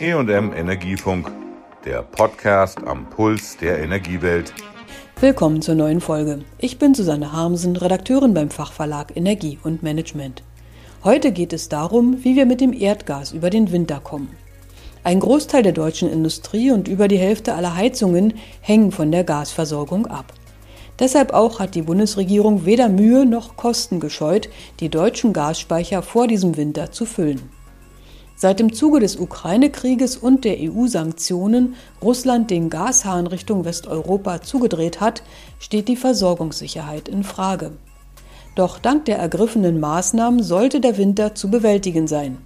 EM Energiefunk, der Podcast am Puls der Energiewelt. Willkommen zur neuen Folge. Ich bin Susanne Harmsen, Redakteurin beim Fachverlag Energie und Management. Heute geht es darum, wie wir mit dem Erdgas über den Winter kommen. Ein Großteil der deutschen Industrie und über die Hälfte aller Heizungen hängen von der Gasversorgung ab. Deshalb auch hat die Bundesregierung weder Mühe noch Kosten gescheut, die deutschen Gasspeicher vor diesem Winter zu füllen. Seit dem Zuge des Ukraine-Krieges und der EU-Sanktionen Russland den Gashahn Richtung Westeuropa zugedreht hat, steht die Versorgungssicherheit in Frage. Doch dank der ergriffenen Maßnahmen sollte der Winter zu bewältigen sein.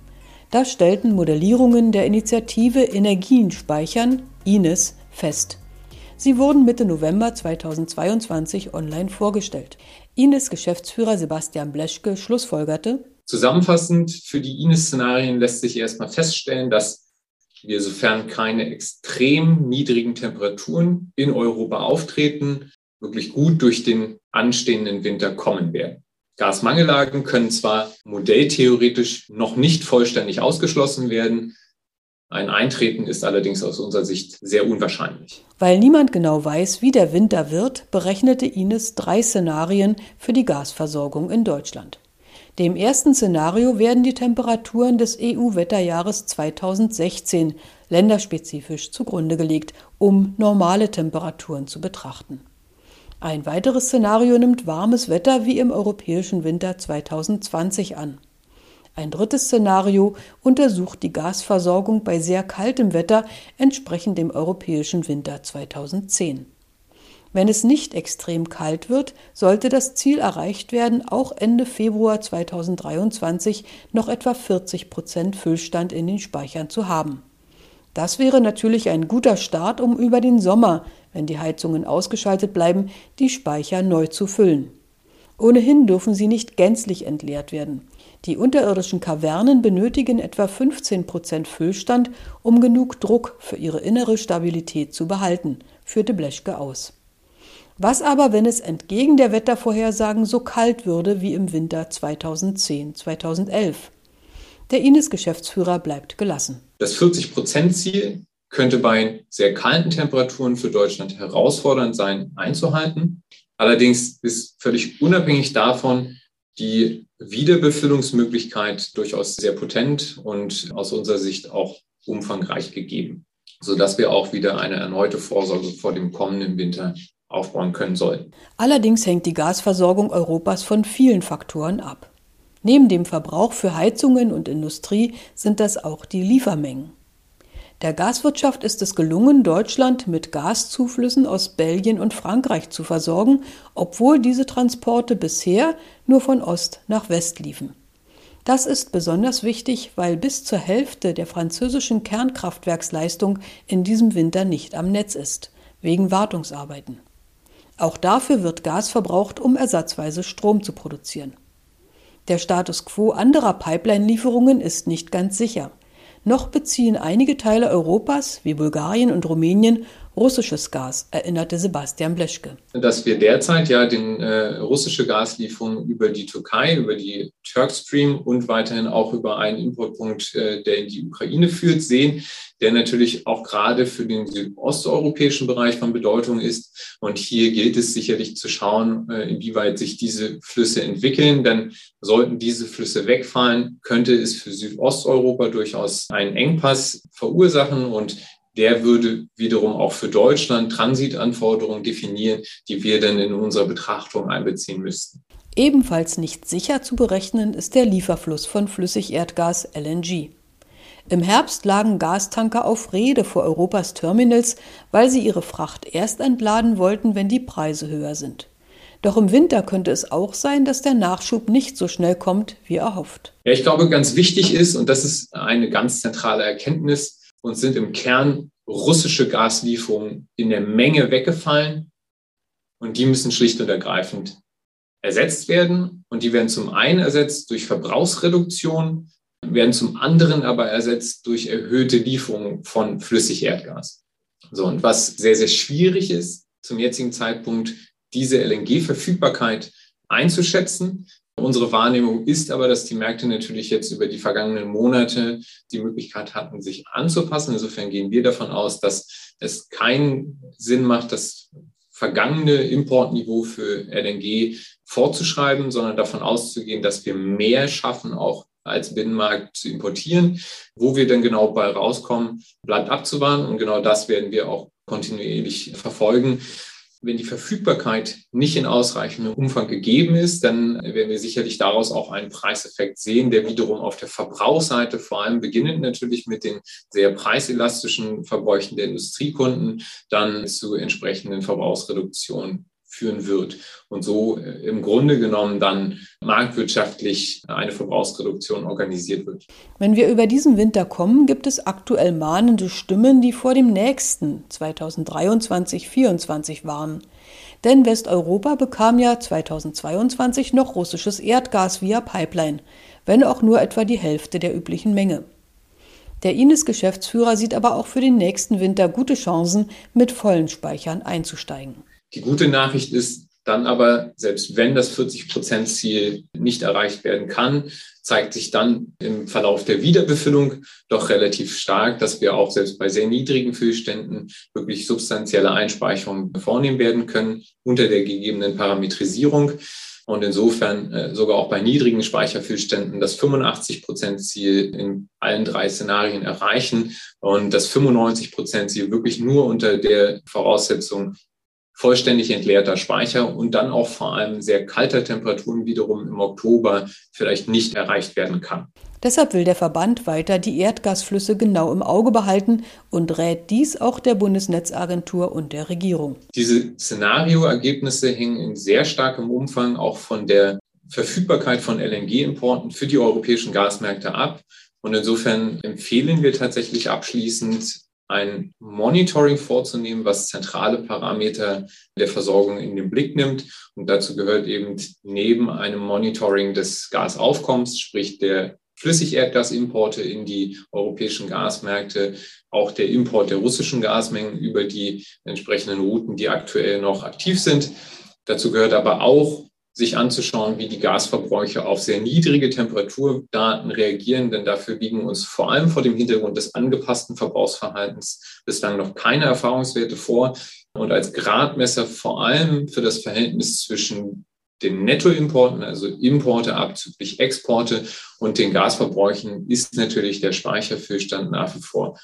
Das stellten Modellierungen der Initiative Energien speichern, INES, fest. Sie wurden Mitte November 2022 online vorgestellt. INES Geschäftsführer Sebastian Bleschke schlussfolgerte, Zusammenfassend für die INES-Szenarien lässt sich erstmal feststellen, dass wir, sofern keine extrem niedrigen Temperaturen in Europa auftreten, wirklich gut durch den anstehenden Winter kommen werden. Gasmangellagen können zwar modelltheoretisch noch nicht vollständig ausgeschlossen werden, ein Eintreten ist allerdings aus unserer Sicht sehr unwahrscheinlich. Weil niemand genau weiß, wie der Winter wird, berechnete Ines drei Szenarien für die Gasversorgung in Deutschland. Dem ersten Szenario werden die Temperaturen des EU-Wetterjahres 2016 länderspezifisch zugrunde gelegt, um normale Temperaturen zu betrachten. Ein weiteres Szenario nimmt warmes Wetter wie im europäischen Winter 2020 an. Ein drittes Szenario untersucht die Gasversorgung bei sehr kaltem Wetter entsprechend dem europäischen Winter 2010. Wenn es nicht extrem kalt wird, sollte das Ziel erreicht werden, auch Ende Februar 2023 noch etwa 40 Prozent Füllstand in den Speichern zu haben. Das wäre natürlich ein guter Start, um über den Sommer, wenn die Heizungen ausgeschaltet bleiben, die Speicher neu zu füllen. Ohnehin dürfen sie nicht gänzlich entleert werden. Die unterirdischen Kavernen benötigen etwa 15 Prozent Füllstand, um genug Druck für ihre innere Stabilität zu behalten, führte Bleschke aus. Was aber, wenn es entgegen der Wettervorhersagen so kalt würde wie im Winter 2010-2011? Der Ines-Geschäftsführer bleibt gelassen. Das 40-Prozent-Ziel könnte bei sehr kalten Temperaturen für Deutschland herausfordernd sein einzuhalten. Allerdings ist völlig unabhängig davon die Wiederbefüllungsmöglichkeit durchaus sehr potent und aus unserer Sicht auch umfangreich gegeben, sodass wir auch wieder eine erneute Vorsorge vor dem kommenden Winter aufbauen können sollten. Allerdings hängt die Gasversorgung Europas von vielen Faktoren ab. Neben dem Verbrauch für Heizungen und Industrie sind das auch die Liefermengen. Der Gaswirtschaft ist es gelungen, Deutschland mit Gaszuflüssen aus Belgien und Frankreich zu versorgen, obwohl diese Transporte bisher nur von Ost nach West liefen. Das ist besonders wichtig, weil bis zur Hälfte der französischen Kernkraftwerksleistung in diesem Winter nicht am Netz ist, wegen Wartungsarbeiten. Auch dafür wird Gas verbraucht, um ersatzweise Strom zu produzieren. Der Status quo anderer Pipeline-Lieferungen ist nicht ganz sicher. Noch beziehen einige Teile Europas, wie Bulgarien und Rumänien, russisches Gas, erinnerte Sebastian Bleschke. Dass wir derzeit ja den äh, russische Gaslieferungen über die Türkei, über die Turkstream und weiterhin auch über einen Importpunkt, äh, der in die Ukraine führt, sehen, der natürlich auch gerade für den südosteuropäischen Bereich von Bedeutung ist. Und hier gilt es sicherlich zu schauen, äh, inwieweit sich diese Flüsse entwickeln. Denn sollten diese Flüsse wegfallen, könnte es für Südosteuropa durchaus einen Engpass verursachen. Und der würde wiederum auch für Deutschland Transitanforderungen definieren, die wir dann in unserer Betrachtung einbeziehen müssten. Ebenfalls nicht sicher zu berechnen ist der Lieferfluss von Flüssigerdgas LNG. Im Herbst lagen Gastanker auf Rede vor Europas Terminals, weil sie ihre Fracht erst entladen wollten, wenn die Preise höher sind. Doch im Winter könnte es auch sein, dass der Nachschub nicht so schnell kommt, wie erhofft. Ja, ich glaube, ganz wichtig ist, und das ist eine ganz zentrale Erkenntnis, und sind im Kern russische Gaslieferungen in der Menge weggefallen. Und die müssen schlicht und ergreifend ersetzt werden. Und die werden zum einen ersetzt durch Verbrauchsreduktion, werden zum anderen aber ersetzt durch erhöhte Lieferungen von Flüssigerdgas. So, und was sehr, sehr schwierig ist, zum jetzigen Zeitpunkt diese LNG-Verfügbarkeit einzuschätzen, Unsere Wahrnehmung ist aber, dass die Märkte natürlich jetzt über die vergangenen Monate die Möglichkeit hatten, sich anzupassen. Insofern gehen wir davon aus, dass es keinen Sinn macht, das vergangene Importniveau für LNG vorzuschreiben, sondern davon auszugehen, dass wir mehr schaffen, auch als Binnenmarkt zu importieren. Wo wir dann genau bei rauskommen, bleibt abzuwarten. Und genau das werden wir auch kontinuierlich verfolgen. Wenn die Verfügbarkeit nicht in ausreichendem Umfang gegeben ist, dann werden wir sicherlich daraus auch einen Preiseffekt sehen, der wiederum auf der Verbrauchsseite, vor allem beginnend natürlich mit den sehr preiselastischen Verbräuchen der Industriekunden, dann zu entsprechenden Verbrauchsreduktionen führen wird und so äh, im Grunde genommen dann marktwirtschaftlich eine Verbrauchsreduktion organisiert wird. Wenn wir über diesen Winter kommen, gibt es aktuell mahnende Stimmen, die vor dem nächsten 2023-24 warnen. Denn Westeuropa bekam ja 2022 noch russisches Erdgas via Pipeline, wenn auch nur etwa die Hälfte der üblichen Menge. Der Ines-Geschäftsführer sieht aber auch für den nächsten Winter gute Chancen, mit vollen Speichern einzusteigen. Die gute Nachricht ist dann aber, selbst wenn das 40-Prozent-Ziel nicht erreicht werden kann, zeigt sich dann im Verlauf der Wiederbefüllung doch relativ stark, dass wir auch selbst bei sehr niedrigen Füllständen wirklich substanzielle Einspeicherungen vornehmen werden können unter der gegebenen Parametrisierung. Und insofern äh, sogar auch bei niedrigen Speicherfüllständen das 85-Prozent-Ziel in allen drei Szenarien erreichen und das 95-Prozent-Ziel wirklich nur unter der Voraussetzung vollständig entleerter Speicher und dann auch vor allem sehr kalter Temperaturen wiederum im Oktober vielleicht nicht erreicht werden kann. Deshalb will der Verband weiter die Erdgasflüsse genau im Auge behalten und rät dies auch der Bundesnetzagentur und der Regierung. Diese Szenarioergebnisse hängen in sehr starkem Umfang auch von der Verfügbarkeit von LNG-Importen für die europäischen Gasmärkte ab. Und insofern empfehlen wir tatsächlich abschließend, ein Monitoring vorzunehmen, was zentrale Parameter der Versorgung in den Blick nimmt. Und dazu gehört eben neben einem Monitoring des Gasaufkommens, sprich der Flüssigerdgasimporte in die europäischen Gasmärkte, auch der Import der russischen Gasmengen über die entsprechenden Routen, die aktuell noch aktiv sind. Dazu gehört aber auch sich anzuschauen, wie die Gasverbräuche auf sehr niedrige Temperaturdaten reagieren, denn dafür liegen uns vor allem vor dem Hintergrund des angepassten Verbrauchsverhaltens bislang noch keine Erfahrungswerte vor. Und als Gradmesser vor allem für das Verhältnis zwischen den Nettoimporten, also Importe abzüglich Exporte und den Gasverbräuchen ist natürlich der Speicherfüllstand nach wie vor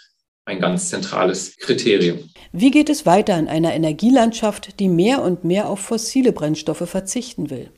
ein ganz zentrales Kriterium. Wie geht es weiter in einer Energielandschaft, die mehr und mehr auf fossile Brennstoffe verzichten will?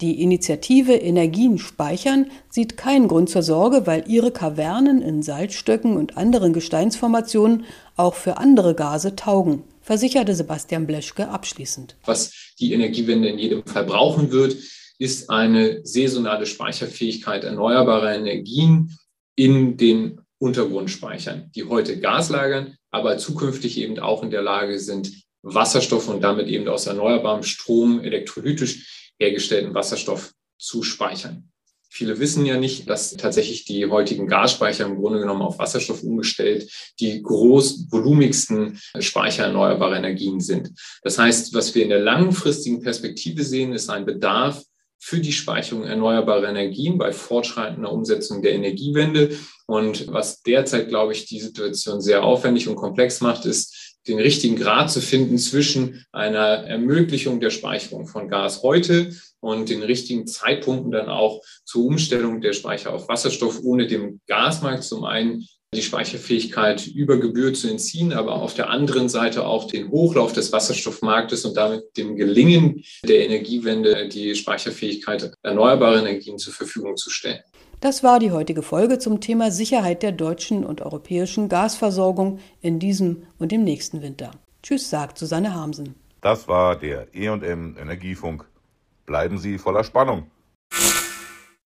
Die Initiative Energien speichern sieht keinen Grund zur Sorge, weil ihre Kavernen in Salzstöcken und anderen Gesteinsformationen auch für andere Gase taugen, versicherte Sebastian Bleschke abschließend. Was die Energiewende in jedem Fall brauchen wird, ist eine saisonale Speicherfähigkeit erneuerbarer Energien in den Untergrundspeichern, die heute Gas lagern, aber zukünftig eben auch in der Lage sind, Wasserstoff und damit eben aus erneuerbarem Strom elektrolytisch hergestellten Wasserstoff zu speichern. Viele wissen ja nicht, dass tatsächlich die heutigen Gasspeicher im Grunde genommen auf Wasserstoff umgestellt die großvolumigsten Speicher erneuerbarer Energien sind. Das heißt, was wir in der langfristigen Perspektive sehen, ist ein Bedarf für die Speicherung erneuerbarer Energien bei fortschreitender Umsetzung der Energiewende. Und was derzeit, glaube ich, die Situation sehr aufwendig und komplex macht, ist, den richtigen Grad zu finden zwischen einer Ermöglichung der Speicherung von Gas heute und den richtigen Zeitpunkten dann auch zur Umstellung der Speicher auf Wasserstoff, ohne dem Gasmarkt zum einen die Speicherfähigkeit über Gebühr zu entziehen, aber auf der anderen Seite auch den Hochlauf des Wasserstoffmarktes und damit dem Gelingen der Energiewende die Speicherfähigkeit erneuerbarer Energien zur Verfügung zu stellen. Das war die heutige Folge zum Thema Sicherheit der deutschen und europäischen Gasversorgung in diesem und dem nächsten Winter. Tschüss, sagt Susanne Hamsen. Das war der EM Energiefunk. Bleiben Sie voller Spannung.